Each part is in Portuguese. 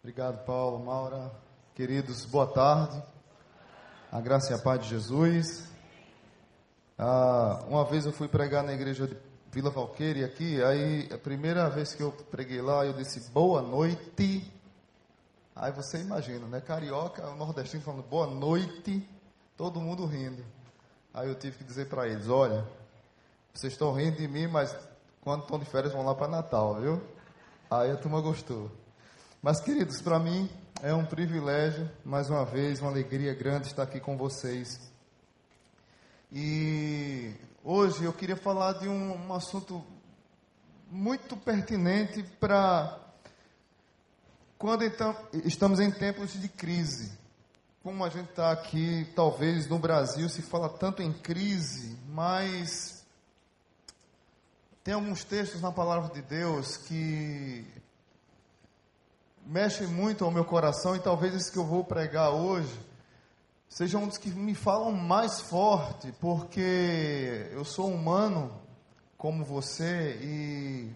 Obrigado, Paulo, Maura. Queridos, boa tarde. A graça e a paz de Jesus. Ah, uma vez eu fui pregar na igreja de Vila Valqueire aqui, aí a primeira vez que eu preguei lá, eu disse boa noite. Aí você imagina, né? Carioca, nordestino falando boa noite, todo mundo rindo. Aí eu tive que dizer para eles: olha, vocês estão rindo de mim, mas quando estão de férias vão lá para Natal, viu? Aí a turma gostou. Mas, queridos, para mim é um privilégio, mais uma vez, uma alegria grande estar aqui com vocês. E hoje eu queria falar de um, um assunto muito pertinente para quando então, estamos em tempos de crise. Como a gente está aqui, talvez no Brasil se fala tanto em crise, mas tem alguns textos na palavra de Deus que mexe muito ao meu coração e talvez esse que eu vou pregar hoje seja um dos que me falam mais forte, porque eu sou humano como você e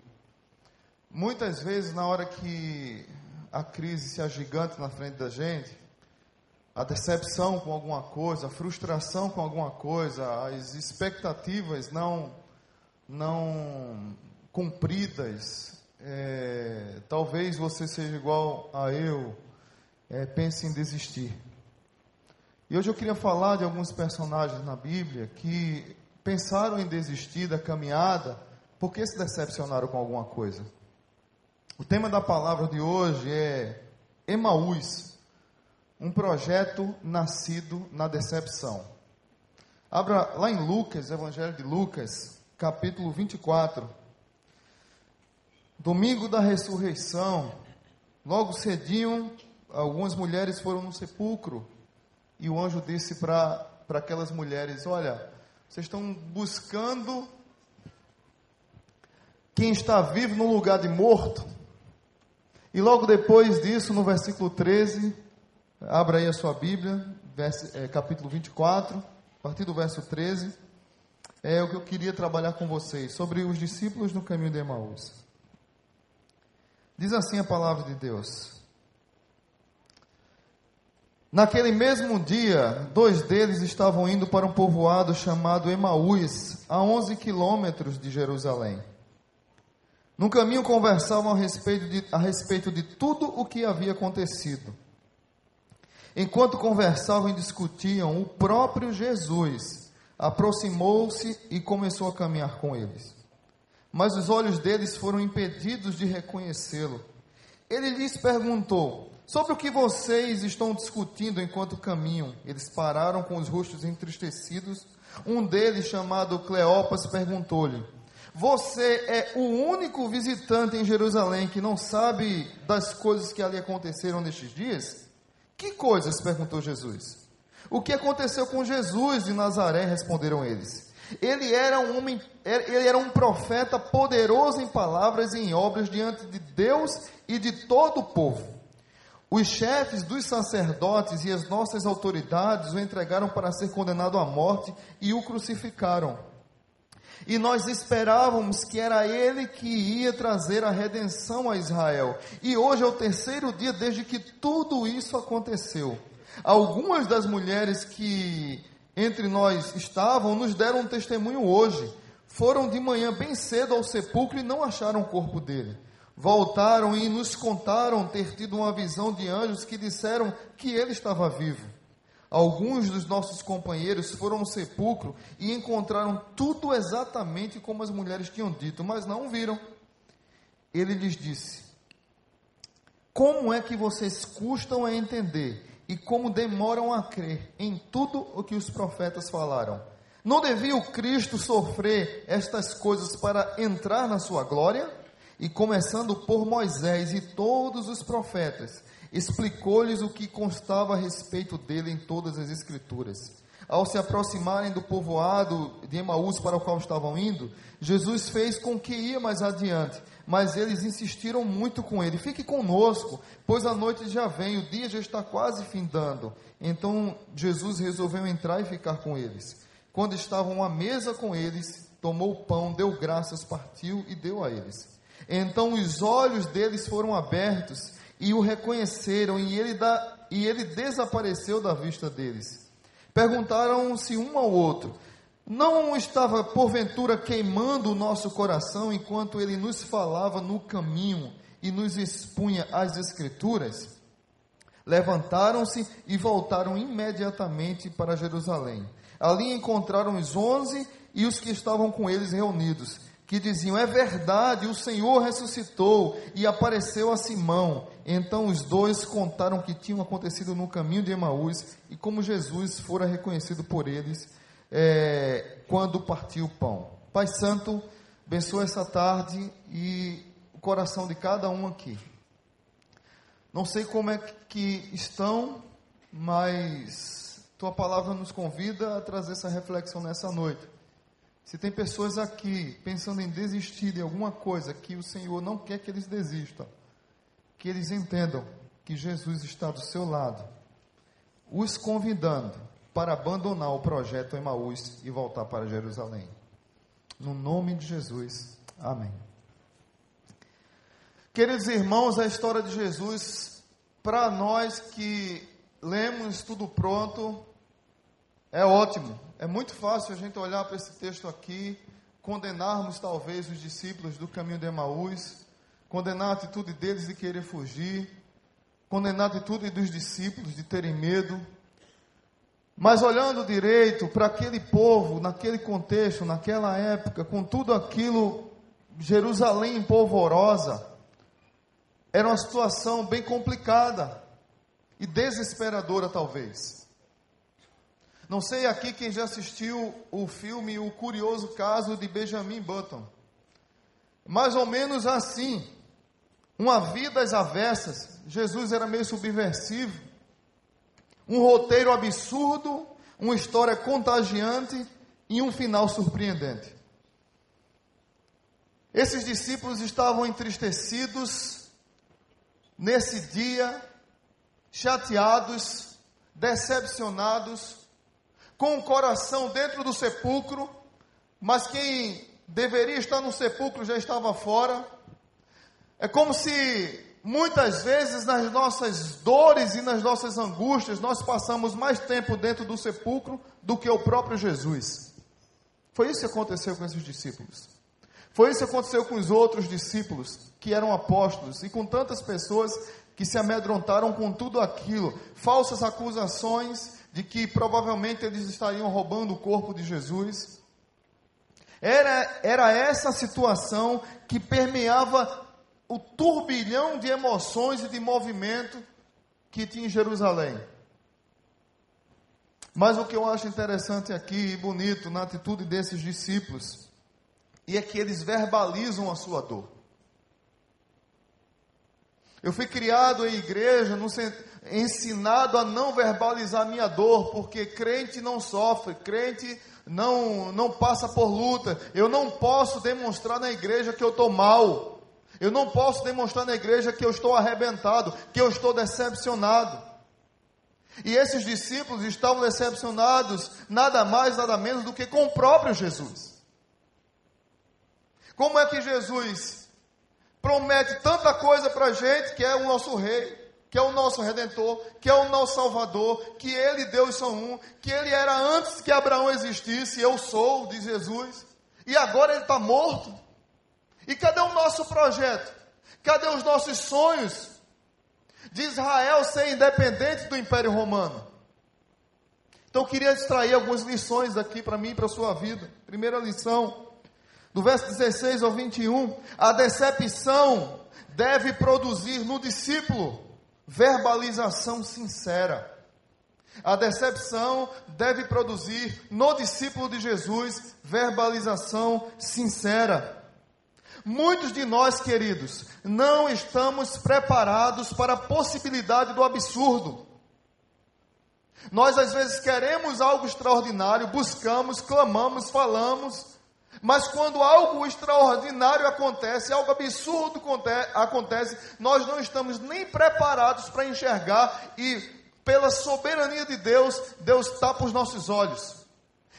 muitas vezes na hora que a crise se agiganta na frente da gente, a decepção com alguma coisa, a frustração com alguma coisa, as expectativas não não cumpridas, é, talvez você seja igual a eu, é, pense em desistir. E hoje eu queria falar de alguns personagens na Bíblia que pensaram em desistir da caminhada porque se decepcionaram com alguma coisa. O tema da palavra de hoje é Emaús, um projeto nascido na decepção. Abra lá em Lucas, Evangelho de Lucas, capítulo 24. Domingo da ressurreição, logo cedinho, algumas mulheres foram no sepulcro e o anjo disse para aquelas mulheres: Olha, vocês estão buscando quem está vivo no lugar de morto. E logo depois disso, no versículo 13, abra aí a sua Bíblia, verso, é, capítulo 24, a partir do verso 13, é o que eu queria trabalhar com vocês, sobre os discípulos no caminho de Emaús. Diz assim a palavra de Deus. Naquele mesmo dia, dois deles estavam indo para um povoado chamado Emaús, a 11 quilômetros de Jerusalém. No caminho conversavam a respeito, de, a respeito de tudo o que havia acontecido. Enquanto conversavam e discutiam, o próprio Jesus aproximou-se e começou a caminhar com eles mas os olhos deles foram impedidos de reconhecê-lo. Ele lhes perguntou: Sobre o que vocês estão discutindo enquanto caminham? Eles pararam com os rostos entristecidos. Um deles, chamado Cleopas, perguntou-lhe: Você é o único visitante em Jerusalém que não sabe das coisas que ali aconteceram nestes dias? Que coisas? perguntou Jesus. O que aconteceu com Jesus de Nazaré? responderam eles. Ele era um homem, ele era um profeta poderoso em palavras e em obras diante de Deus e de todo o povo. Os chefes dos sacerdotes e as nossas autoridades o entregaram para ser condenado à morte e o crucificaram. E nós esperávamos que era ele que ia trazer a redenção a Israel. E hoje é o terceiro dia desde que tudo isso aconteceu. Algumas das mulheres que entre nós estavam nos deram um testemunho hoje. Foram de manhã bem cedo ao sepulcro e não acharam o corpo dele. Voltaram e nos contaram ter tido uma visão de anjos que disseram que ele estava vivo. Alguns dos nossos companheiros foram ao sepulcro e encontraram tudo exatamente como as mulheres tinham dito, mas não viram. Ele lhes disse: Como é que vocês custam a entender e como demoram a crer em tudo o que os profetas falaram. Não devia o Cristo sofrer estas coisas para entrar na sua glória? E começando por Moisés e todos os profetas, explicou-lhes o que constava a respeito dele em todas as Escrituras. Ao se aproximarem do povoado de Emaús para o qual estavam indo, Jesus fez com que ia mais adiante mas eles insistiram muito com ele: fique conosco, pois a noite já vem, o dia já está quase findando. Então Jesus resolveu entrar e ficar com eles. Quando estavam à mesa com eles, tomou o pão, deu graças, partiu e deu a eles. Então os olhos deles foram abertos e o reconheceram, e ele, da, e ele desapareceu da vista deles. Perguntaram-se um ao outro: Não estava porventura queimando o nosso coração enquanto ele nos falava no caminho e nos expunha as Escrituras? Levantaram-se e voltaram imediatamente para Jerusalém. Ali encontraram os onze e os que estavam com eles reunidos, que diziam: É verdade, o Senhor ressuscitou e apareceu a Simão. Então os dois contaram o que tinha acontecido no caminho de Emaús e como Jesus fora reconhecido por eles é, quando partiu o pão. Pai Santo, abençoa essa tarde e o coração de cada um aqui. Não sei como é que estão, mas tua palavra nos convida a trazer essa reflexão nessa noite. Se tem pessoas aqui pensando em desistir de alguma coisa que o Senhor não quer que eles desistam, que eles entendam que Jesus está do seu lado, os convidando para abandonar o projeto Emaús e voltar para Jerusalém. No nome de Jesus, amém. Queridos irmãos, a história de Jesus, para nós que lemos tudo pronto, é ótimo. É muito fácil a gente olhar para esse texto aqui, condenarmos talvez os discípulos do caminho de Emaús, condenar a atitude deles de querer fugir, condenar a atitude dos discípulos de terem medo. Mas olhando direito para aquele povo, naquele contexto, naquela época, com tudo aquilo, Jerusalém polvorosa, era uma situação bem complicada e desesperadora, talvez. Não sei aqui quem já assistiu o filme O Curioso Caso de Benjamin Button. Mais ou menos assim. Uma vida às avessas. Jesus era meio subversivo. Um roteiro absurdo, uma história contagiante e um final surpreendente. Esses discípulos estavam entristecidos nesse dia, chateados, decepcionados, com o coração dentro do sepulcro, mas quem deveria estar no sepulcro já estava fora. É como se muitas vezes nas nossas dores e nas nossas angústias nós passamos mais tempo dentro do sepulcro do que o próprio Jesus. Foi isso que aconteceu com esses discípulos. Foi isso que aconteceu com os outros discípulos, que eram apóstolos, e com tantas pessoas que se amedrontaram com tudo aquilo, falsas acusações de que provavelmente eles estariam roubando o corpo de Jesus. Era, era essa situação que permeava o turbilhão de emoções e de movimento que tinha em Jerusalém. Mas o que eu acho interessante aqui e bonito na atitude desses discípulos e é que eles verbalizam a sua dor. Eu fui criado em igreja, no, ensinado a não verbalizar minha dor, porque crente não sofre, crente não, não passa por luta. Eu não posso demonstrar na igreja que eu estou mal. Eu não posso demonstrar na igreja que eu estou arrebentado, que eu estou decepcionado. E esses discípulos estavam decepcionados, nada mais, nada menos do que com o próprio Jesus. Como é que Jesus promete tanta coisa para a gente, que é o nosso rei, que é o nosso redentor, que é o nosso salvador, que ele e Deus são um, que ele era antes que Abraão existisse, eu sou, diz Jesus, e agora ele está morto. E cadê o nosso projeto? Cadê os nossos sonhos de Israel ser independente do Império Romano? Então eu queria extrair algumas lições aqui para mim e para a sua vida. Primeira lição, do verso 16 ao 21, a decepção deve produzir no discípulo verbalização sincera. A decepção deve produzir no discípulo de Jesus verbalização sincera. Muitos de nós, queridos, não estamos preparados para a possibilidade do absurdo. Nós às vezes queremos algo extraordinário, buscamos, clamamos, falamos, mas quando algo extraordinário acontece, algo absurdo acontece, nós não estamos nem preparados para enxergar e, pela soberania de Deus, Deus tapa os nossos olhos.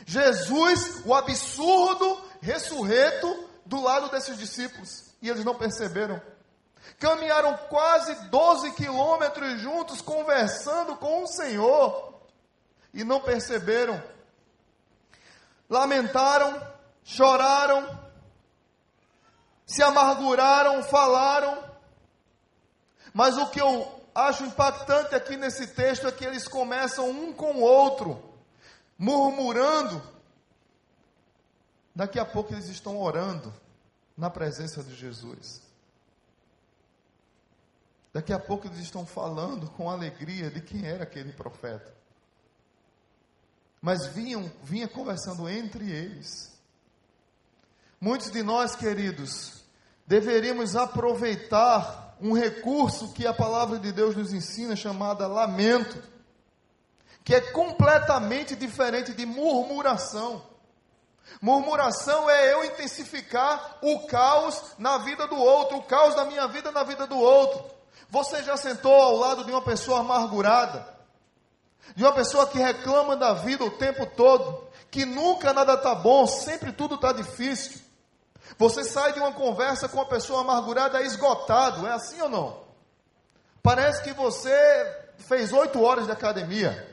Jesus, o absurdo ressurreto, do lado desses discípulos, e eles não perceberam. Caminharam quase 12 quilômetros juntos, conversando com o Senhor, e não perceberam. Lamentaram, choraram, se amarguraram, falaram. Mas o que eu acho impactante aqui nesse texto é que eles começam um com o outro, murmurando. Daqui a pouco eles estão orando na presença de Jesus. Daqui a pouco eles estão falando com alegria de quem era aquele profeta. Mas vinham, vinha conversando entre eles. Muitos de nós, queridos, deveríamos aproveitar um recurso que a palavra de Deus nos ensina, chamada lamento, que é completamente diferente de murmuração. Murmuração é eu intensificar o caos na vida do outro, o caos da minha vida na vida do outro. Você já sentou ao lado de uma pessoa amargurada? De uma pessoa que reclama da vida o tempo todo, que nunca nada está bom, sempre tudo está difícil. Você sai de uma conversa com uma pessoa amargurada esgotado, é assim ou não? Parece que você fez oito horas de academia.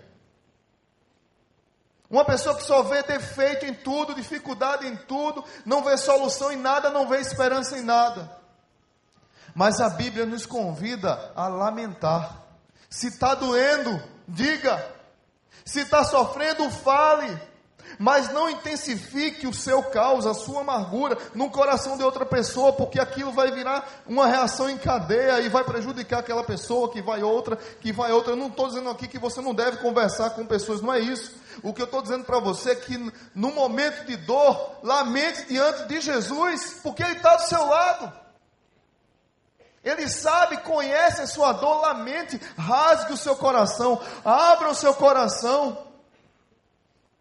Uma pessoa que só vê defeito em tudo, dificuldade em tudo, não vê solução em nada, não vê esperança em nada. Mas a Bíblia nos convida a lamentar. Se está doendo, diga. Se está sofrendo, fale mas não intensifique o seu caos, a sua amargura no coração de outra pessoa, porque aquilo vai virar uma reação em cadeia e vai prejudicar aquela pessoa, que vai outra, que vai outra. Eu não estou dizendo aqui que você não deve conversar com pessoas, não é isso. O que eu estou dizendo para você é que no momento de dor, lamente diante de Jesus, porque Ele está do seu lado. Ele sabe, conhece a sua dor, lamente, rasgue o seu coração, abra o seu coração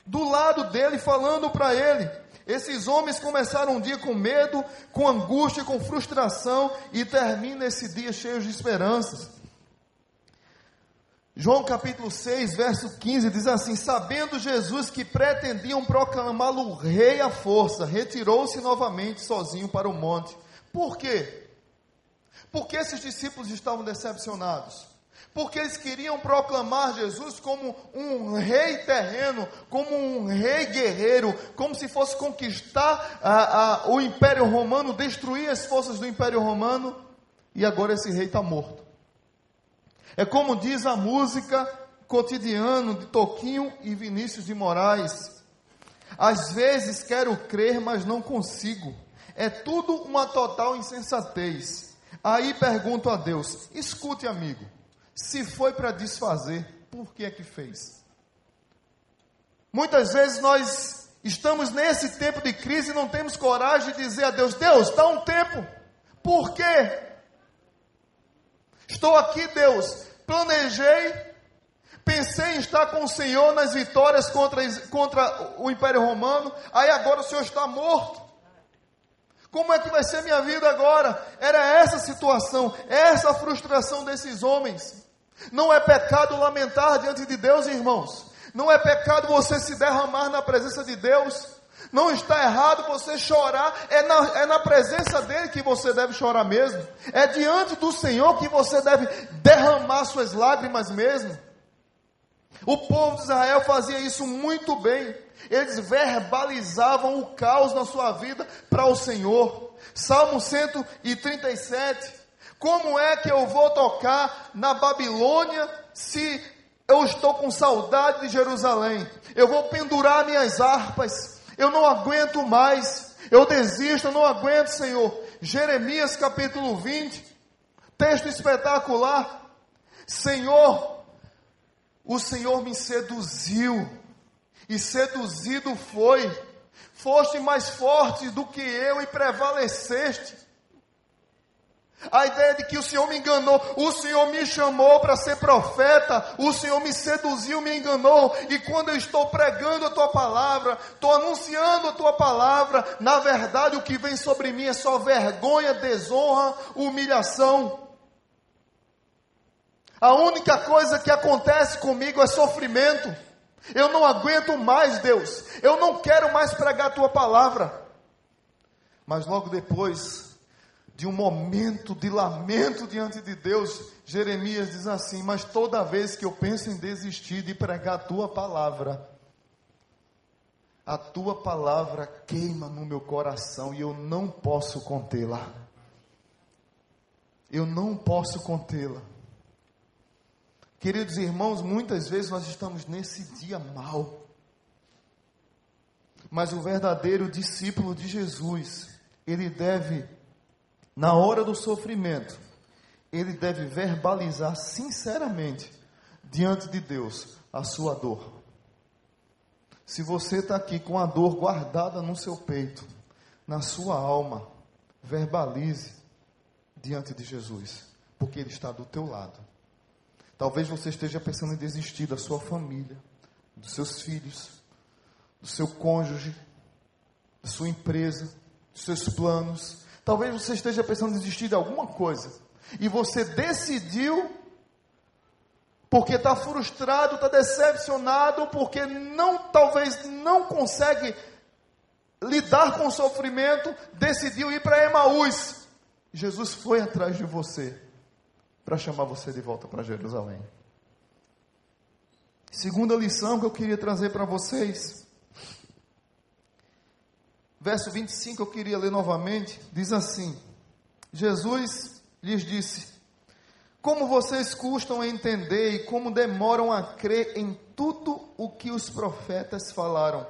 do lado dele, falando para ele. Esses homens começaram um dia com medo, com angústia, com frustração e termina esse dia cheio de esperanças. João capítulo 6, verso 15 diz assim: Sabendo Jesus que pretendiam proclamá-lo rei à força, retirou-se novamente sozinho para o monte. Por quê? Porque esses discípulos estavam decepcionados porque eles queriam proclamar Jesus como um rei terreno, como um rei guerreiro, como se fosse conquistar a, a, o Império Romano, destruir as forças do Império Romano, e agora esse rei está morto. É como diz a música cotidiano de Toquinho e Vinícius de Moraes. Às vezes quero crer, mas não consigo. É tudo uma total insensatez. Aí pergunto a Deus: escute, amigo. Se foi para desfazer, por que é que fez? Muitas vezes nós estamos nesse tempo de crise e não temos coragem de dizer a Deus: Deus, dá um tempo. Por quê? Estou aqui, Deus. Planejei, pensei em estar com o Senhor nas vitórias contra, contra o Império Romano. Aí agora o Senhor está morto. Como é que vai ser minha vida agora? Era essa situação, essa frustração desses homens. Não é pecado lamentar diante de Deus, irmãos. Não é pecado você se derramar na presença de Deus. Não está errado você chorar, é na, é na presença dele que você deve chorar mesmo. É diante do Senhor que você deve derramar suas lágrimas mesmo. O povo de Israel fazia isso muito bem. Eles verbalizavam o caos na sua vida para o Senhor. Salmo 137. Como é que eu vou tocar na Babilônia se eu estou com saudade de Jerusalém? Eu vou pendurar minhas harpas. Eu não aguento mais. Eu desisto, eu não aguento, Senhor. Jeremias capítulo 20, texto espetacular. Senhor, o Senhor me seduziu, e seduzido foi. Foste mais forte do que eu e prevaleceste. A ideia de que o Senhor me enganou, o Senhor me chamou para ser profeta, o Senhor me seduziu, me enganou, e quando eu estou pregando a tua palavra, estou anunciando a tua palavra, na verdade o que vem sobre mim é só vergonha, desonra, humilhação. A única coisa que acontece comigo é sofrimento. Eu não aguento mais, Deus. Eu não quero mais pregar a tua palavra. Mas logo depois, de um momento de lamento diante de Deus, Jeremias diz assim: Mas toda vez que eu penso em desistir de pregar a tua palavra, a tua palavra queima no meu coração e eu não posso contê-la. Eu não posso contê-la. Queridos irmãos, muitas vezes nós estamos nesse dia mal. Mas o verdadeiro discípulo de Jesus, ele deve, na hora do sofrimento, ele deve verbalizar sinceramente diante de Deus a sua dor. Se você está aqui com a dor guardada no seu peito, na sua alma, verbalize diante de Jesus, porque Ele está do teu lado. Talvez você esteja pensando em desistir da sua família, dos seus filhos, do seu cônjuge, da sua empresa, dos seus planos. Talvez você esteja pensando em desistir de alguma coisa. E você decidiu porque está frustrado, está decepcionado, porque não, talvez não consegue lidar com o sofrimento, decidiu ir para Emaús. Jesus foi atrás de você para chamar você de volta para Jerusalém. Segunda lição que eu queria trazer para vocês. Verso 25 eu queria ler novamente, diz assim: Jesus lhes disse: como vocês custam a entender e como demoram a crer em tudo o que os profetas falaram.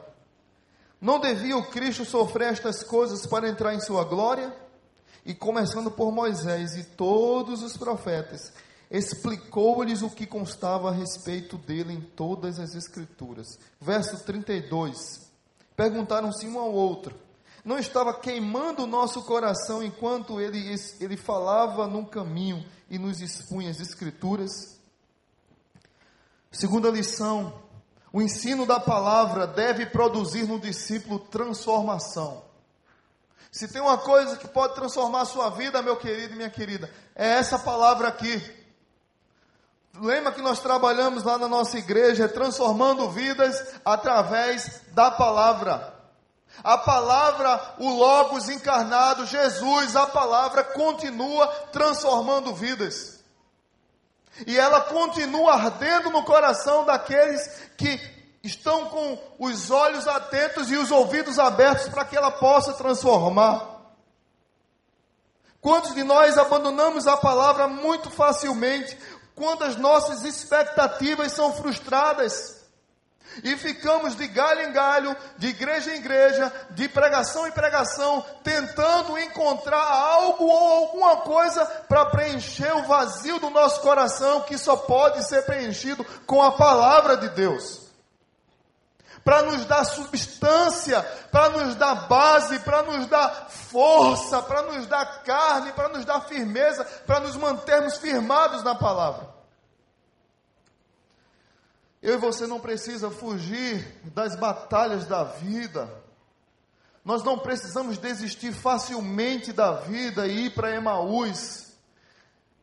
Não devia o Cristo sofrer estas coisas para entrar em sua glória? E começando por Moisés e todos os profetas, explicou-lhes o que constava a respeito dele em todas as Escrituras. Verso 32. Perguntaram-se um ao outro: Não estava queimando o nosso coração enquanto ele, ele falava no caminho? e nos expunha as Escrituras. Segunda lição: o ensino da palavra deve produzir no discípulo transformação. Se tem uma coisa que pode transformar a sua vida, meu querido e minha querida, é essa palavra aqui. Lembra que nós trabalhamos lá na nossa igreja, transformando vidas através da palavra. A palavra, o Logos encarnado, Jesus, a palavra continua transformando vidas. E ela continua ardendo no coração daqueles que estão com os olhos atentos e os ouvidos abertos para que ela possa transformar. Quantos de nós abandonamos a palavra muito facilmente quando as nossas expectativas são frustradas? E ficamos de galho em galho, de igreja em igreja, de pregação em pregação, tentando encontrar algo ou alguma coisa para preencher o vazio do nosso coração, que só pode ser preenchido com a palavra de Deus. Para nos dar substância, para nos dar base, para nos dar força, para nos dar carne, para nos dar firmeza, para nos mantermos firmados na palavra. Eu e você não precisa fugir das batalhas da vida. Nós não precisamos desistir facilmente da vida e ir para Emaús.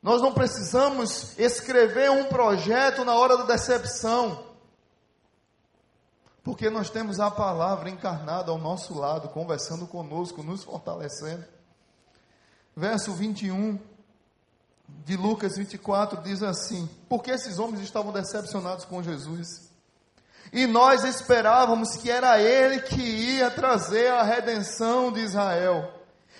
Nós não precisamos escrever um projeto na hora da decepção. Porque nós temos a palavra encarnada ao nosso lado, conversando conosco, nos fortalecendo. Verso 21 de Lucas 24 diz assim: Porque esses homens estavam decepcionados com Jesus. E nós esperávamos que era ele que ia trazer a redenção de Israel.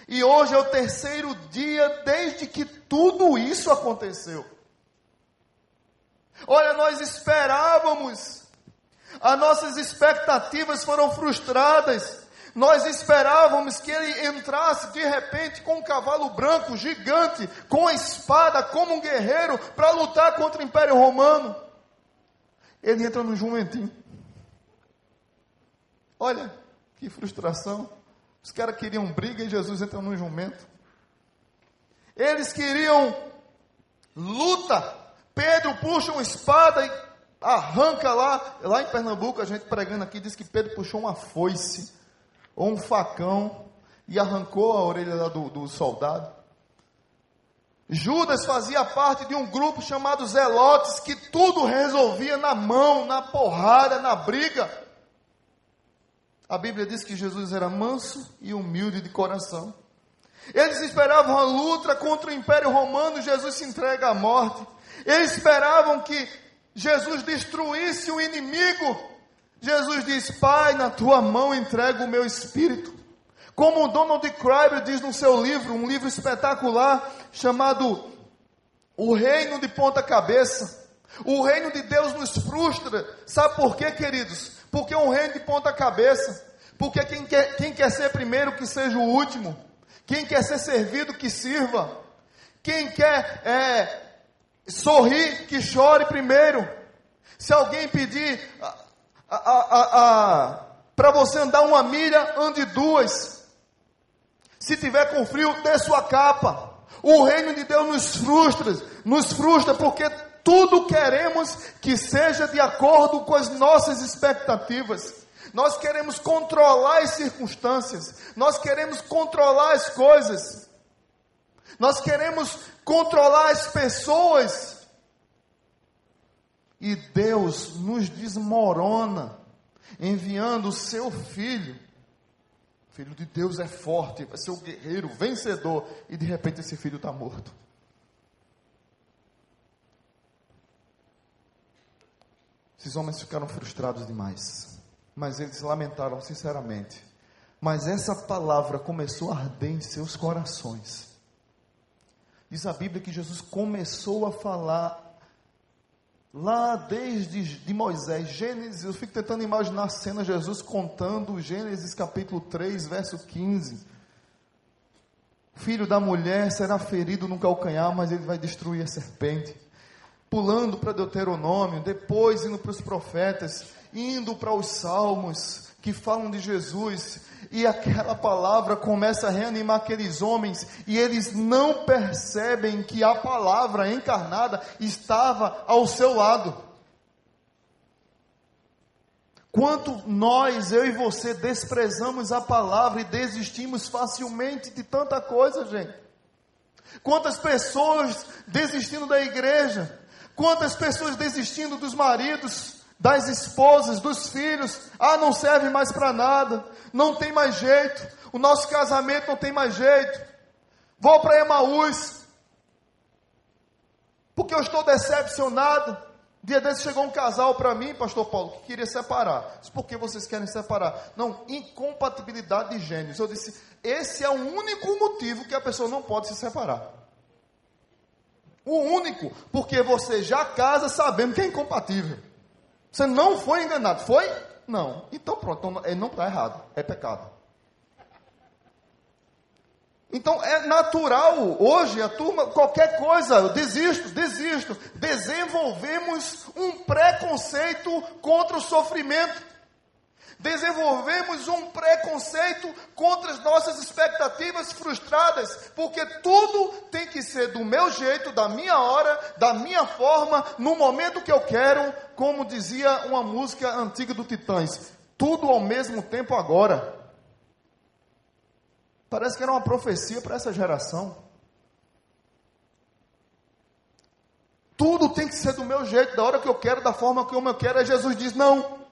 E hoje é o terceiro dia desde que tudo isso aconteceu. Olha, nós esperávamos, as nossas expectativas foram frustradas. Nós esperávamos que ele entrasse de repente com um cavalo branco gigante, com a espada, como um guerreiro, para lutar contra o Império Romano. Ele entra no jumentinho. Olha, que frustração. Os caras queriam briga e Jesus entra no jumento. Eles queriam luta. Pedro puxa uma espada e arranca lá. Lá em Pernambuco, a gente pregando aqui, diz que Pedro puxou uma foice ou um facão e arrancou a orelha do, do soldado. Judas fazia parte de um grupo chamado Zelotes que tudo resolvia na mão, na porrada, na briga. A Bíblia diz que Jesus era manso e humilde de coração. Eles esperavam a luta contra o Império Romano, Jesus se entrega à morte. Eles esperavam que Jesus destruísse o inimigo. Jesus diz: Pai, na tua mão entrego o meu espírito. Como o Donald Cryber diz no seu livro, um livro espetacular chamado O Reino de Ponta Cabeça. O reino de Deus nos frustra. Sabe por quê, queridos? Porque é um reino de ponta cabeça. Porque quem quer, quem quer ser primeiro, que seja o último. Quem quer ser servido, que sirva. Quem quer é, sorrir, que chore primeiro. Se alguém pedir para você andar uma milha, ande duas. Se tiver com frio, dê sua capa. O reino de Deus nos frustra, nos frustra porque tudo queremos que seja de acordo com as nossas expectativas. Nós queremos controlar as circunstâncias, nós queremos controlar as coisas, nós queremos controlar as pessoas. E Deus nos desmorona, enviando o seu filho. O filho de Deus é forte, vai ser o guerreiro, vencedor, e de repente esse filho está morto. Esses homens ficaram frustrados demais, mas eles lamentaram sinceramente. Mas essa palavra começou a arder em seus corações. Diz a Bíblia que Jesus começou a falar lá desde de Moisés, Gênesis, eu fico tentando imaginar a cena Jesus contando Gênesis capítulo 3, verso 15. O filho da mulher será ferido no calcanhar, mas ele vai destruir a serpente pulando para Deuteronômio, depois indo para os profetas, indo para os salmos que falam de Jesus, e aquela palavra começa a reanimar aqueles homens, e eles não percebem que a palavra encarnada estava ao seu lado. Quanto nós, eu e você, desprezamos a palavra e desistimos facilmente de tanta coisa, gente. Quantas pessoas desistindo da igreja, Quantas pessoas desistindo dos maridos, das esposas, dos filhos, ah, não serve mais para nada, não tem mais jeito, o nosso casamento não tem mais jeito, vou para Emaús, porque eu estou decepcionado. Dia desse chegou um casal para mim, pastor Paulo, que queria separar. Disse, por que vocês querem separar? Não, incompatibilidade de gêneros. Eu disse, esse é o único motivo que a pessoa não pode se separar. O único, porque você já casa sabendo que é incompatível. Você não foi enganado, foi? Não. Então pronto, então, ele não está errado, é pecado. Então é natural, hoje a turma, qualquer coisa, eu desisto, desisto. Desenvolvemos um preconceito contra o sofrimento desenvolvemos um preconceito contra as nossas expectativas frustradas, porque tudo tem que ser do meu jeito, da minha hora, da minha forma, no momento que eu quero, como dizia uma música antiga do Titãs, tudo ao mesmo tempo agora. Parece que era uma profecia para essa geração. Tudo tem que ser do meu jeito, da hora que eu quero, da forma como eu quero. Aí Jesus diz: não.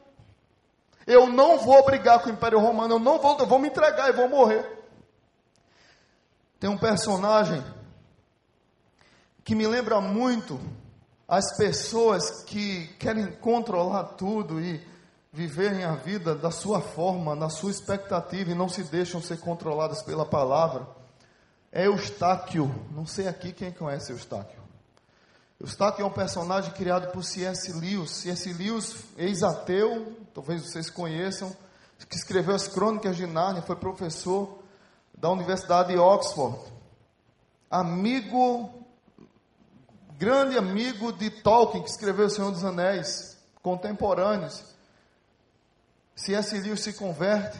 Eu não vou brigar com o Império Romano, eu não vou, eu vou me entregar e vou morrer. Tem um personagem que me lembra muito as pessoas que querem controlar tudo e viverem a vida da sua forma, na sua expectativa e não se deixam ser controladas pela palavra. É Eustáquio. Não sei aqui quem conhece Eustáquio. Eustáquio é um personagem criado por C.S. Lewis. C.S. Lewis, ex-ateu, talvez vocês conheçam, que escreveu as Crônicas de Nárnia, foi professor da Universidade de Oxford. Amigo, grande amigo de Tolkien, que escreveu O Senhor dos Anéis, contemporâneos. C.S. Lewis se converte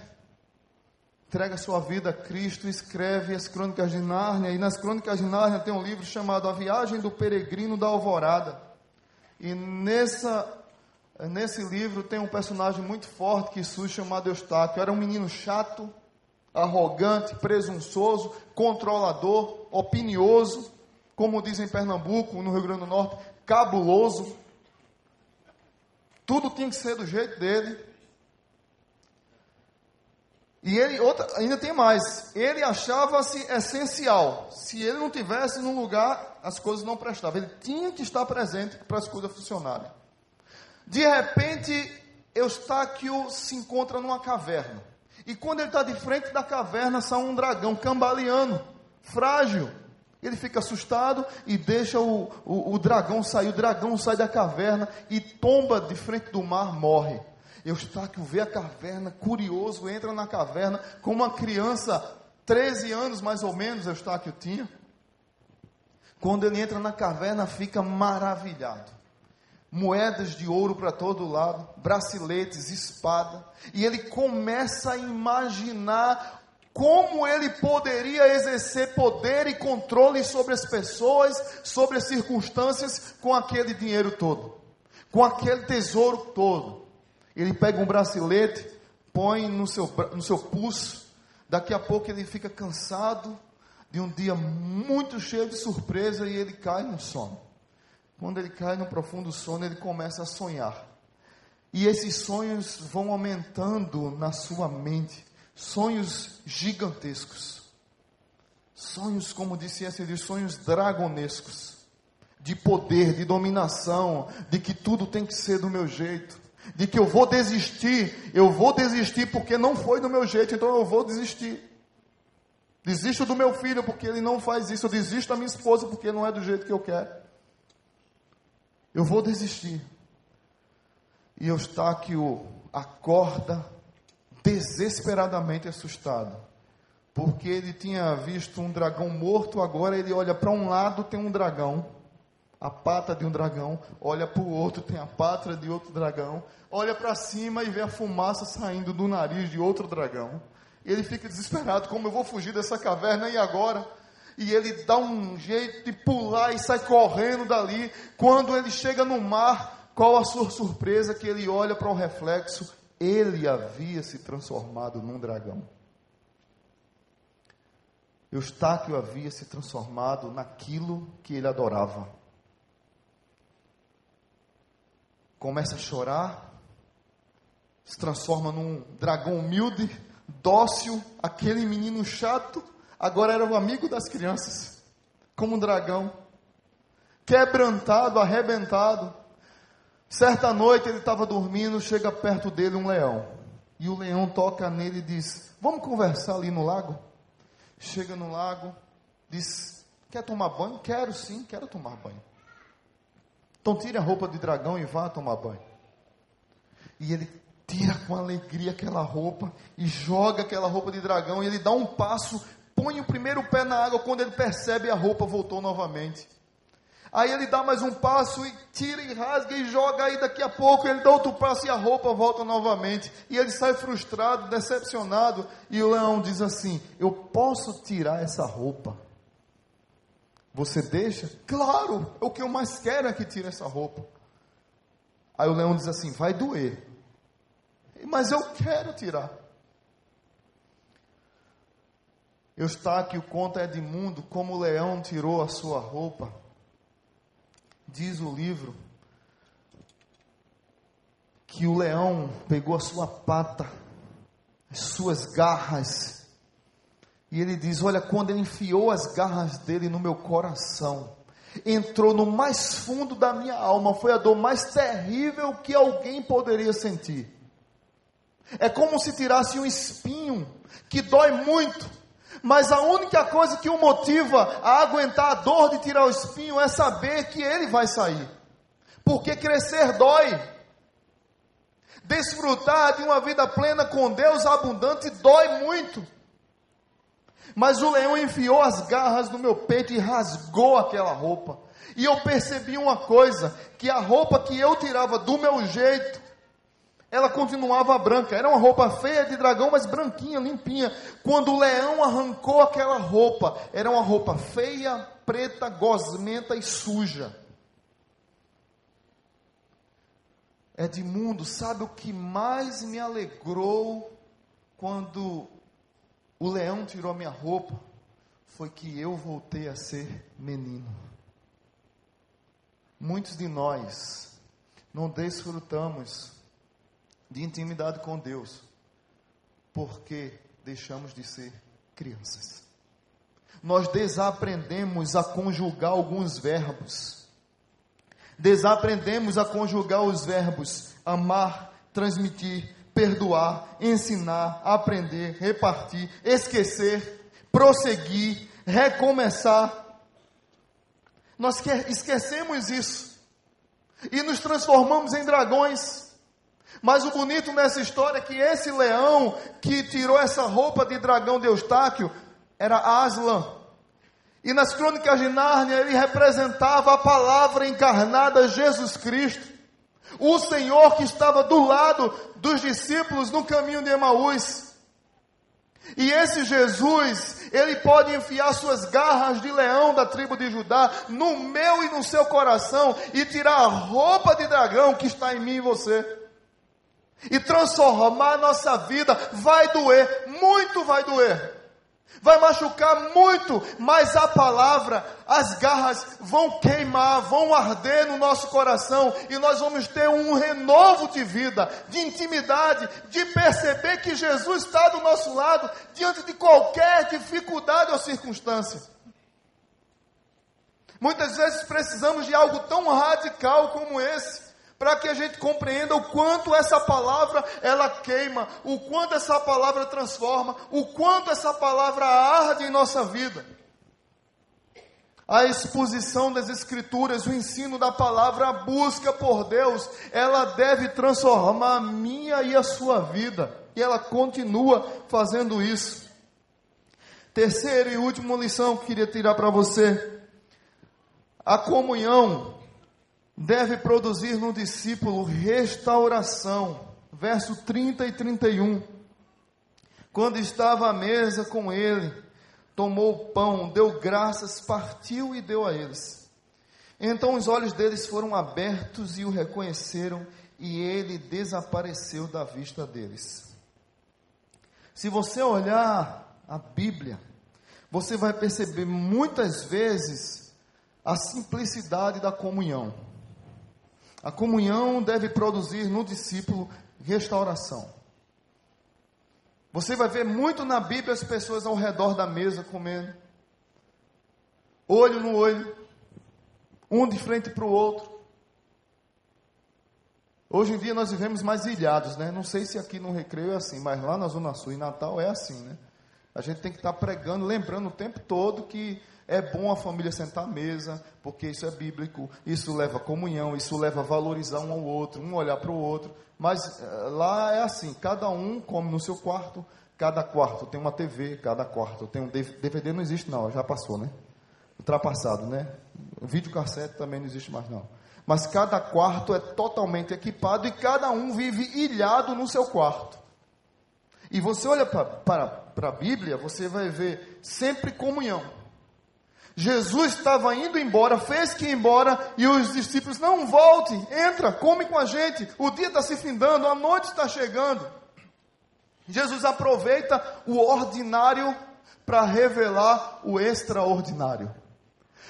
entrega sua vida a Cristo, escreve as Crônicas de Nárnia, e nas Crônicas de Nárnia tem um livro chamado A Viagem do Peregrino da Alvorada. E nessa, nesse livro tem um personagem muito forte que surge chamado Eustáquio. Era um menino chato, arrogante, presunçoso, controlador, opinioso, como dizem em Pernambuco, no Rio Grande do Norte, cabuloso. Tudo tinha que ser do jeito dele. E ele, outra, ainda tem mais, ele achava-se essencial. Se ele não tivesse num lugar, as coisas não prestavam. Ele tinha que estar presente para as coisas funcionarem. De repente, Eustáquio se encontra numa caverna. E quando ele está de frente da caverna, sai um dragão cambaleando, frágil. Ele fica assustado e deixa o, o, o dragão sair. O dragão sai da caverna e tomba de frente do mar, morre. Eustáquio vê a caverna, curioso, entra na caverna, como uma criança, 13 anos mais ou menos, Eustáquio tinha. Quando ele entra na caverna, fica maravilhado. Moedas de ouro para todo lado, braceletes, espada. E ele começa a imaginar como ele poderia exercer poder e controle sobre as pessoas, sobre as circunstâncias, com aquele dinheiro todo, com aquele tesouro todo. Ele pega um bracelete, põe no seu, no seu pulso. Daqui a pouco ele fica cansado de um dia muito cheio de surpresa e ele cai no sono. Quando ele cai no profundo sono, ele começa a sonhar. E esses sonhos vão aumentando na sua mente. Sonhos gigantescos. Sonhos, como disse esse, de sonhos dragonescos. De poder, de dominação, de que tudo tem que ser do meu jeito de que eu vou desistir, eu vou desistir porque não foi do meu jeito, então eu vou desistir. Desisto do meu filho porque ele não faz isso, eu desisto da minha esposa porque não é do jeito que eu quero. Eu vou desistir. E Eustáquio acorda desesperadamente assustado, porque ele tinha visto um dragão morto, agora ele olha para um lado, tem um dragão a pata de um dragão, olha para o outro, tem a pata de outro dragão, olha para cima e vê a fumaça saindo do nariz de outro dragão. Ele fica desesperado: como eu vou fugir dessa caverna e agora? E ele dá um jeito de pular e sai correndo dali. Quando ele chega no mar, qual a sua surpresa? Que ele olha para o reflexo, ele havia se transformado num dragão. Eustáquio havia se transformado naquilo que ele adorava. Começa a chorar, se transforma num dragão humilde, dócil, aquele menino chato, agora era o amigo das crianças, como um dragão, quebrantado, arrebentado. Certa noite ele estava dormindo, chega perto dele um leão. E o leão toca nele e diz: Vamos conversar ali no lago? Chega no lago, diz: Quer tomar banho? Quero sim, quero tomar banho. Então tire a roupa de dragão e vá tomar banho. E ele tira com alegria aquela roupa e joga aquela roupa de dragão e ele dá um passo, põe o primeiro pé na água, quando ele percebe a roupa voltou novamente. Aí ele dá mais um passo e tira e rasga e joga aí daqui a pouco ele dá outro passo e a roupa volta novamente. E ele sai frustrado, decepcionado e o leão diz assim: "Eu posso tirar essa roupa?" Você deixa? Claro, o que eu mais quero é que tire essa roupa. Aí o leão diz assim: vai doer. Mas eu quero tirar. Eustáquio conta Edmundo como o leão tirou a sua roupa. Diz o livro que o leão pegou a sua pata, as suas garras, e ele diz: Olha, quando ele enfiou as garras dele no meu coração, entrou no mais fundo da minha alma, foi a dor mais terrível que alguém poderia sentir. É como se tirasse um espinho que dói muito, mas a única coisa que o motiva a aguentar a dor de tirar o espinho é saber que ele vai sair. Porque crescer dói. Desfrutar de uma vida plena com Deus abundante dói muito. Mas o leão enfiou as garras no meu peito e rasgou aquela roupa. E eu percebi uma coisa: que a roupa que eu tirava do meu jeito, ela continuava branca. Era uma roupa feia de dragão, mas branquinha, limpinha. Quando o leão arrancou aquela roupa, era uma roupa feia, preta, gosmenta e suja. Edmundo, sabe o que mais me alegrou quando o leão tirou minha roupa, foi que eu voltei a ser menino. Muitos de nós não desfrutamos de intimidade com Deus, porque deixamos de ser crianças. Nós desaprendemos a conjugar alguns verbos. Desaprendemos a conjugar os verbos amar, transmitir, perdoar, ensinar, aprender, repartir, esquecer, prosseguir, recomeçar. Nós esquecemos isso e nos transformamos em dragões. Mas o bonito nessa história é que esse leão que tirou essa roupa de dragão de Eustáquio era Aslan. E nas crônicas de Nárnia ele representava a palavra encarnada Jesus Cristo. O Senhor que estava do lado dos discípulos no caminho de Emaús. E esse Jesus, ele pode enfiar suas garras de leão da tribo de Judá no meu e no seu coração e tirar a roupa de dragão que está em mim e você. E transformar a nossa vida. Vai doer, muito vai doer vai machucar muito, mas a palavra, as garras vão queimar, vão arder no nosso coração e nós vamos ter um renovo de vida, de intimidade, de perceber que Jesus está do nosso lado diante de qualquer dificuldade ou circunstância. Muitas vezes precisamos de algo tão radical como esse para que a gente compreenda o quanto essa palavra ela queima, o quanto essa palavra transforma, o quanto essa palavra arde em nossa vida. A exposição das Escrituras, o ensino da palavra, a busca por Deus, ela deve transformar a minha e a sua vida. E ela continua fazendo isso. Terceira e última lição que queria tirar para você: a comunhão deve produzir no discípulo restauração. Verso 30 e 31. Quando estava à mesa com ele, tomou o pão, deu graças, partiu e deu a eles. Então os olhos deles foram abertos e o reconheceram, e ele desapareceu da vista deles. Se você olhar a Bíblia, você vai perceber muitas vezes a simplicidade da comunhão. A comunhão deve produzir no discípulo restauração. Você vai ver muito na Bíblia as pessoas ao redor da mesa comendo, olho no olho, um de frente para o outro. Hoje em dia nós vivemos mais ilhados, né? Não sei se aqui no Recreio é assim, mas lá na Zona Sul, em Natal, é assim, né? A gente tem que estar pregando, lembrando o tempo todo que é bom a família sentar à mesa, porque isso é bíblico, isso leva comunhão, isso leva a valorizar um ao outro, um olhar para o outro. Mas eh, lá é assim: cada um come no seu quarto, cada quarto tem uma TV, cada quarto tem um DVD. Não existe, não, já passou, né? Ultrapassado, né? O videocassete também não existe mais, não. Mas cada quarto é totalmente equipado e cada um vive ilhado no seu quarto. E você olha para a Bíblia, você vai ver sempre comunhão. Jesus estava indo embora, fez que ir embora, e os discípulos, não volte, entra, come com a gente, o dia está se findando, a noite está chegando. Jesus aproveita o ordinário para revelar o extraordinário.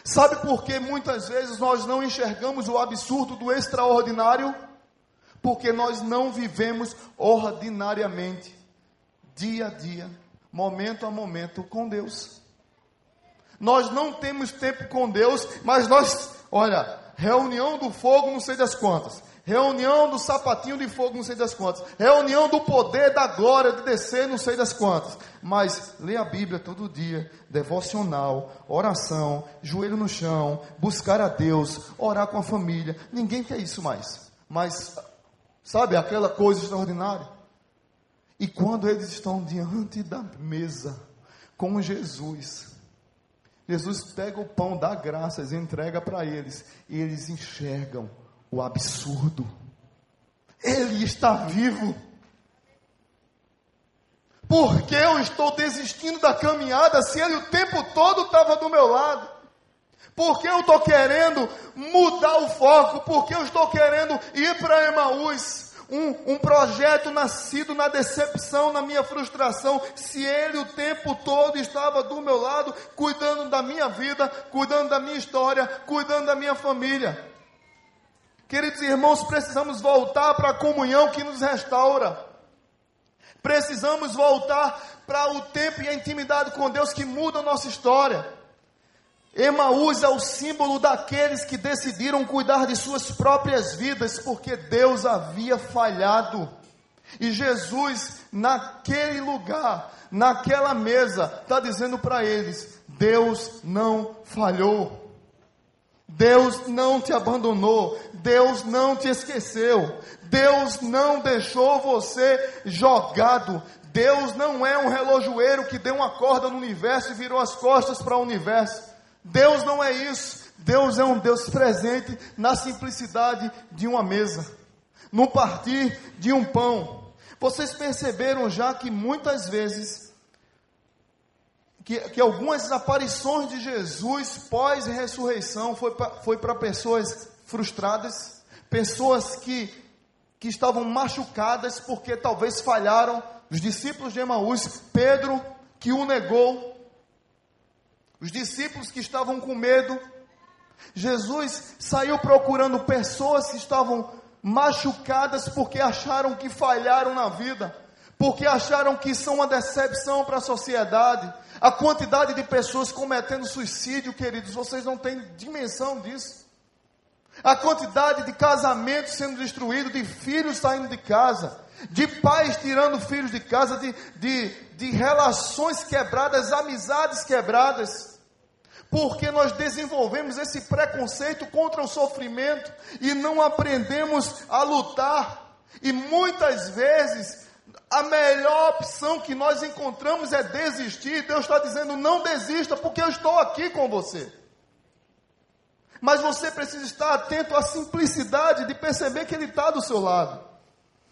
Sabe por que muitas vezes nós não enxergamos o absurdo do extraordinário? Porque nós não vivemos ordinariamente, dia a dia, momento a momento com Deus. Nós não temos tempo com Deus, mas nós, olha, reunião do fogo, não sei das quantas. Reunião do sapatinho de fogo, não sei das quantas. Reunião do poder da glória de descer, não sei das quantas. Mas lê a Bíblia todo dia, devocional, oração, joelho no chão, buscar a Deus, orar com a família. Ninguém quer isso mais. Mas, sabe, aquela coisa extraordinária. E quando eles estão diante da mesa com Jesus, Jesus pega o pão, dá graças, entrega para eles, e eles enxergam o absurdo. Ele está vivo. Por que eu estou desistindo da caminhada se ele o tempo todo estava do meu lado? Por que eu estou querendo mudar o foco? Por que eu estou querendo ir para Emaús? Um, um projeto nascido na decepção, na minha frustração, se Ele o tempo todo estava do meu lado, cuidando da minha vida, cuidando da minha história, cuidando da minha família. Queridos irmãos, precisamos voltar para a comunhão que nos restaura. Precisamos voltar para o tempo e a intimidade com Deus que muda a nossa história. Emaús é o símbolo daqueles que decidiram cuidar de suas próprias vidas porque Deus havia falhado. E Jesus, naquele lugar, naquela mesa, está dizendo para eles: Deus não falhou. Deus não te abandonou, Deus não te esqueceu, Deus não deixou você jogado, Deus não é um relojoeiro que deu uma corda no universo e virou as costas para o universo. Deus não é isso. Deus é um Deus presente na simplicidade de uma mesa, no partir de um pão. Vocês perceberam já que muitas vezes que, que algumas aparições de Jesus pós-ressurreição foi para pessoas frustradas, pessoas que, que estavam machucadas porque talvez falharam. Os discípulos de Emaús, Pedro, que o negou, os discípulos que estavam com medo. Jesus saiu procurando pessoas que estavam machucadas porque acharam que falharam na vida porque acharam que são uma decepção para a sociedade. A quantidade de pessoas cometendo suicídio, queridos, vocês não têm dimensão disso. A quantidade de casamentos sendo destruídos, de filhos saindo de casa, de pais tirando filhos de casa, de, de, de relações quebradas, amizades quebradas. Porque nós desenvolvemos esse preconceito contra o sofrimento e não aprendemos a lutar. E muitas vezes a melhor opção que nós encontramos é desistir. Deus está dizendo: não desista, porque eu estou aqui com você. Mas você precisa estar atento à simplicidade de perceber que Ele está do seu lado.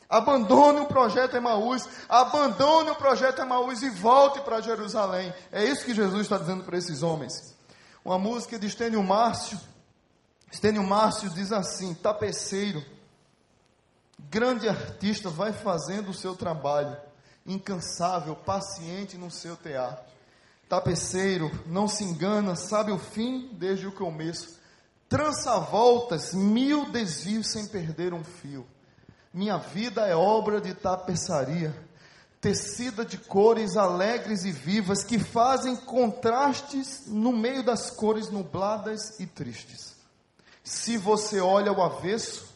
Abandone o projeto Emaús, abandone o projeto Emaús e volte para Jerusalém. É isso que Jesus está dizendo para esses homens. Uma música de Estênio Márcio. Estênio Márcio diz assim: tapeceiro grande artista vai fazendo o seu trabalho, incansável, paciente no seu teatro. Tapeceiro, não se engana, sabe o fim desde o começo. Trança voltas, mil desvios sem perder um fio. Minha vida é obra de tapeçaria, tecida de cores alegres e vivas que fazem contrastes no meio das cores nubladas e tristes. Se você olha ao avesso,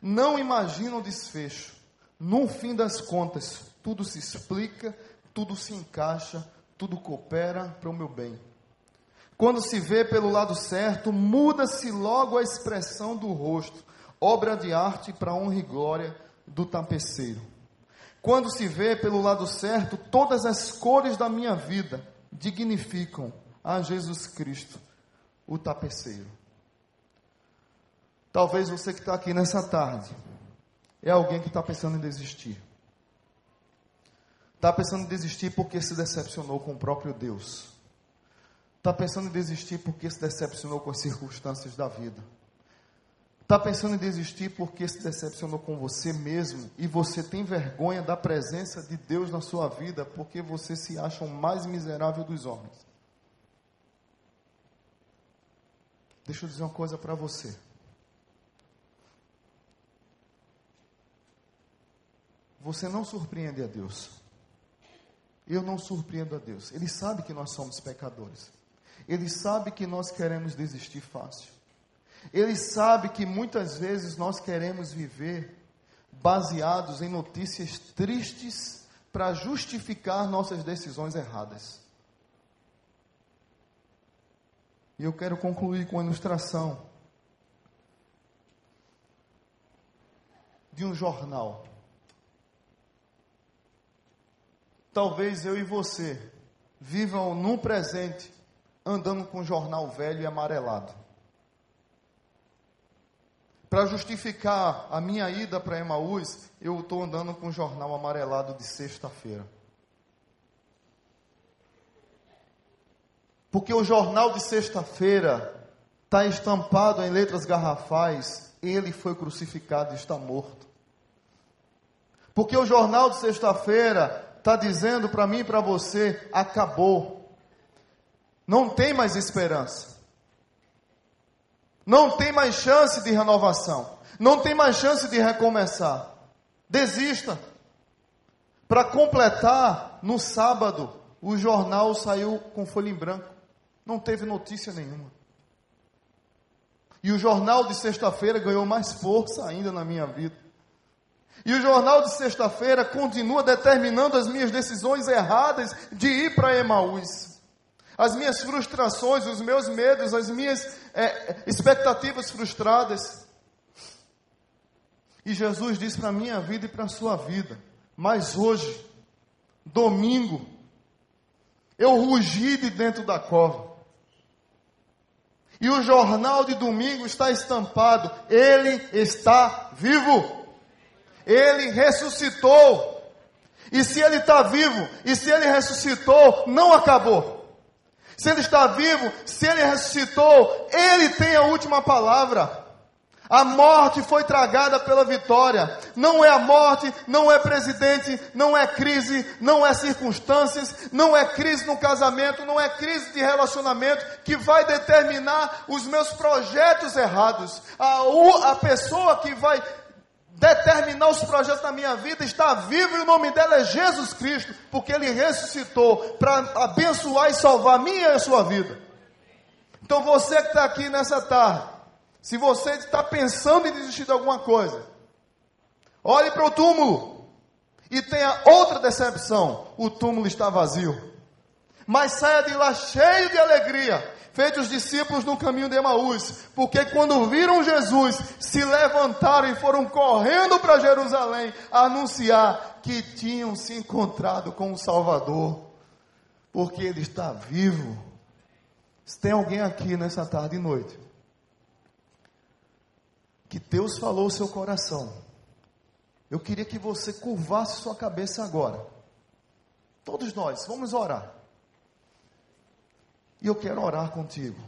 não imagina o desfecho. No fim das contas, tudo se explica, tudo se encaixa, tudo coopera para o meu bem. Quando se vê pelo lado certo, muda-se logo a expressão do rosto, obra de arte para honra e glória do tapeceiro. Quando se vê pelo lado certo, todas as cores da minha vida dignificam a Jesus Cristo, o tapeceiro. Talvez você que está aqui nessa tarde é alguém que está pensando em desistir. Está pensando em desistir porque se decepcionou com o próprio Deus. Está pensando em desistir porque se decepcionou com as circunstâncias da vida. Está pensando em desistir porque se decepcionou com você mesmo e você tem vergonha da presença de Deus na sua vida porque você se acha o mais miserável dos homens. Deixa eu dizer uma coisa para você. Você não surpreende a Deus. Eu não surpreendo a Deus. Ele sabe que nós somos pecadores. Ele sabe que nós queremos desistir fácil. Ele sabe que muitas vezes nós queremos viver baseados em notícias tristes para justificar nossas decisões erradas. E eu quero concluir com a ilustração de um jornal. Talvez eu e você vivam no presente andando com um jornal velho e amarelado. Para justificar a minha ida para Emaús, eu estou andando com um jornal amarelado de sexta-feira. Porque o jornal de sexta-feira está estampado em letras garrafais: ele foi crucificado e está morto. Porque o jornal de sexta-feira está dizendo para mim e para você: acabou. Não tem mais esperança. Não tem mais chance de renovação. Não tem mais chance de recomeçar. Desista. Para completar, no sábado, o jornal saiu com folha em branco. Não teve notícia nenhuma. E o jornal de sexta-feira ganhou mais força ainda na minha vida. E o jornal de sexta-feira continua determinando as minhas decisões erradas de ir para Emaús. As minhas frustrações, os meus medos, as minhas é, expectativas frustradas. E Jesus disse para a minha vida e para a sua vida: Mas hoje, domingo, eu rugi de dentro da cova. E o jornal de domingo está estampado: Ele está vivo. Ele ressuscitou. E se ele está vivo, e se ele ressuscitou, não acabou. Se ele está vivo, se ele ressuscitou, ele tem a última palavra. A morte foi tragada pela vitória. Não é a morte, não é presidente, não é crise, não é circunstâncias, não é crise no casamento, não é crise de relacionamento que vai determinar os meus projetos errados. A, a pessoa que vai determinar os projetos da minha vida está vivo e o nome dela é Jesus Cristo, porque ele ressuscitou para abençoar e salvar a minha e a sua vida. Então você que está aqui nessa tarde, se você está pensando em desistir de alguma coisa, olhe para o túmulo e tenha outra decepção: o túmulo está vazio. Mas saia de lá cheio de alegria, feito os discípulos no caminho de Emaús, porque quando viram Jesus, se levantaram e foram correndo para Jerusalém anunciar que tinham se encontrado com o Salvador, porque Ele está vivo. Se tem alguém aqui nessa tarde e noite, que Deus falou o seu coração, eu queria que você curvasse sua cabeça agora. Todos nós, vamos orar. E eu quero orar contigo.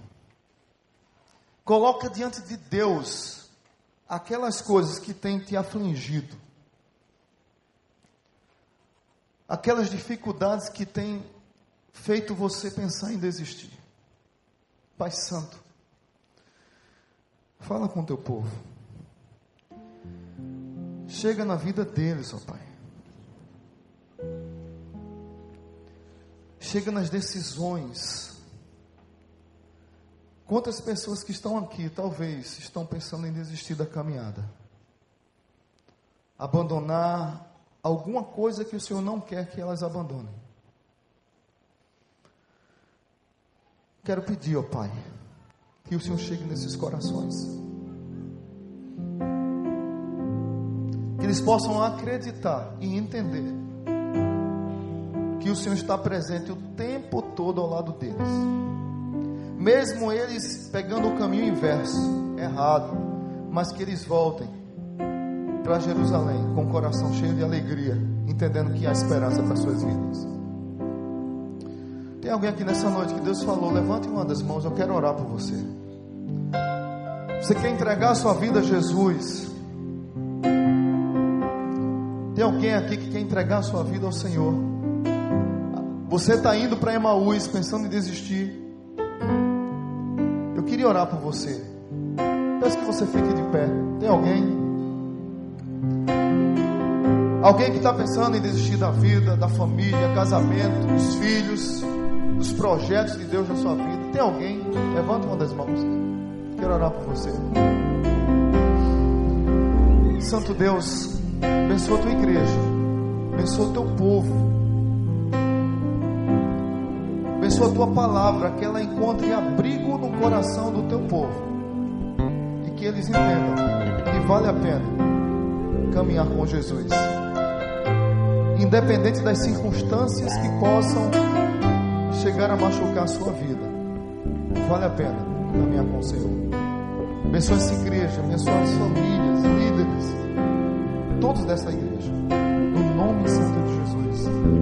Coloca diante de Deus aquelas coisas que têm te afligido. Aquelas dificuldades que têm feito você pensar em desistir. Pai Santo, fala com teu povo. Chega na vida deles, ó Pai. Chega nas decisões Quantas pessoas que estão aqui, talvez, estão pensando em desistir da caminhada? Abandonar alguma coisa que o Senhor não quer que elas abandonem. Quero pedir, ó Pai, que o Senhor chegue nesses corações. Que eles possam acreditar e entender que o Senhor está presente o tempo todo ao lado deles mesmo eles pegando o caminho inverso, errado, mas que eles voltem para Jerusalém com o coração cheio de alegria, entendendo que há esperança para suas vidas. Tem alguém aqui nessa noite que Deus falou: levante uma das mãos, eu quero orar por você. Você quer entregar a sua vida a Jesus? Tem alguém aqui que quer entregar a sua vida ao Senhor? Você está indo para Emaús pensando em desistir queria orar por você. Peço que você fique de pé. Tem alguém? Alguém que está pensando em desistir da vida, da família, casamento, dos filhos, dos projetos de Deus na sua vida. Tem alguém? Levanta uma das mãos. Quero orar por você. Santo Deus, abençoa a tua igreja, abençoa o teu povo. Abençoa a tua palavra, que ela encontre abrigo no coração do teu povo. E que eles entendam que vale a pena caminhar com Jesus. Independente das circunstâncias que possam chegar a machucar a sua vida. Vale a pena caminhar com o Senhor. Abençoa essa igreja, abençoa as famílias, líderes, todos dessa igreja. No nome santo de Jesus.